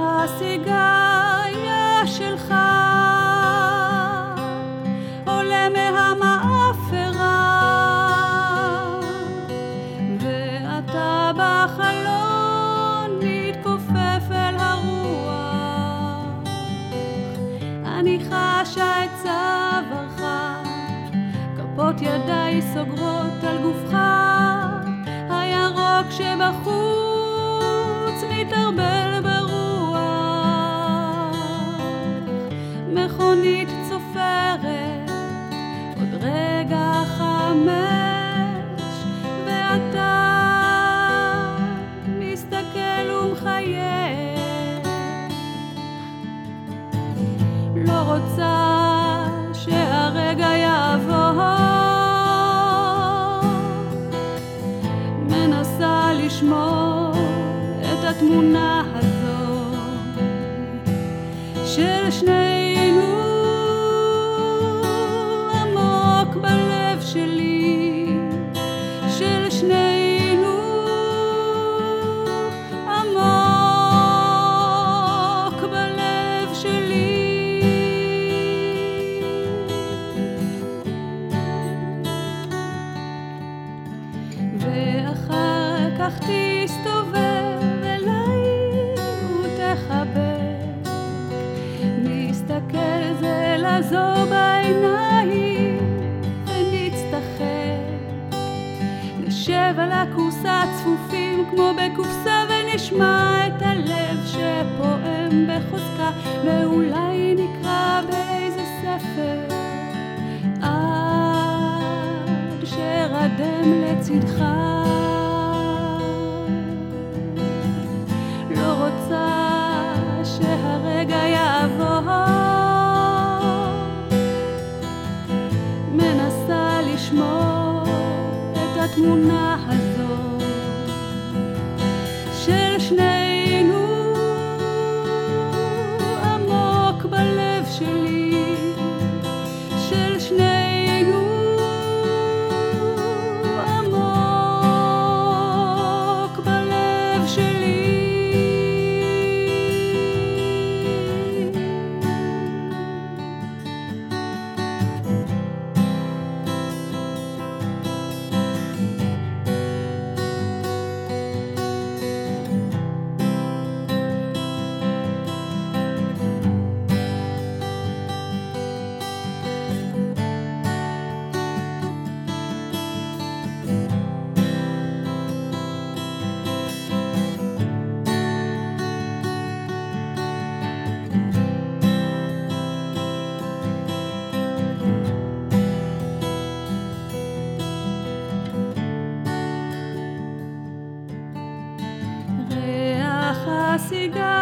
הסיגריה שלך. עולה מהמאפרה. ואתה בחלון מתכופף אל הרוח. אני חשה את צווארך כפות ידיי סוגרות על גופך הירוק שבחוץ רוצה שהרגע יעבור. מנסה לשמור את התמונה הזו של שנינו לזו בעיניים ונצטחק. נשב על הכורסה צפופים כמו בקופסה ונשמע את הלב שפועם בחוזקה ואולי נקרא באיזה ספר. עד שארדם לצדך a cigarra.